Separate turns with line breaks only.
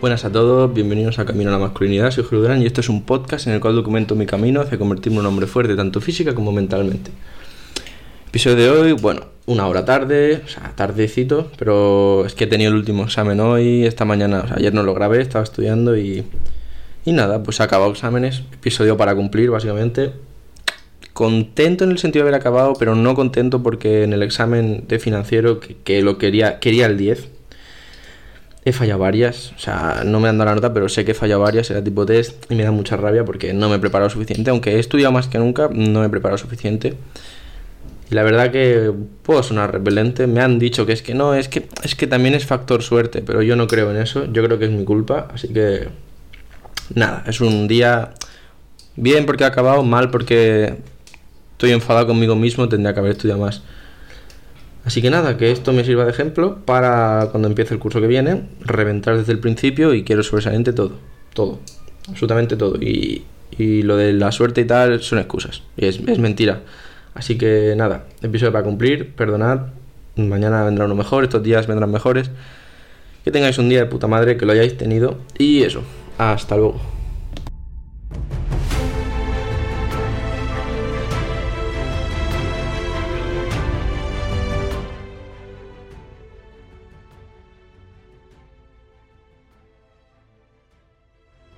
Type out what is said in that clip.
Buenas a todos, bienvenidos a Camino a la Masculinidad, soy Julio Durán y esto es un podcast en el cual documento mi camino hacia convertirme en un hombre fuerte tanto física como mentalmente. Episodio de hoy, bueno, una hora tarde, o sea, tardecito, pero es que he tenido el último examen hoy, esta mañana, o sea, ayer no lo grabé, estaba estudiando y, y nada, pues he acabado exámenes, episodio para cumplir básicamente. Contento en el sentido de haber acabado, pero no contento porque en el examen de financiero que, que lo quería, quería el 10 He fallado varias, o sea, no me han dado la nota, pero sé que he fallado varias, era tipo test y me da mucha rabia porque no me he preparado suficiente, aunque he estudiado más que nunca, no me he preparado suficiente. Y la verdad que puedo sonar repelente, me han dicho que es que no, es que es que también es factor suerte, pero yo no creo en eso, yo creo que es mi culpa, así que nada, es un día bien porque he acabado, mal porque estoy enfadado conmigo mismo, tendría que haber estudiado más. Así que nada, que esto me sirva de ejemplo para cuando empiece el curso que viene, reventar desde el principio y quiero sobresaliente todo, todo, absolutamente todo. Y, y lo de la suerte y tal son excusas, es, es mentira. Así que nada, episodio para cumplir, perdonad, mañana vendrá uno mejor, estos días vendrán mejores. Que tengáis un día de puta madre, que lo hayáis tenido y eso, hasta luego.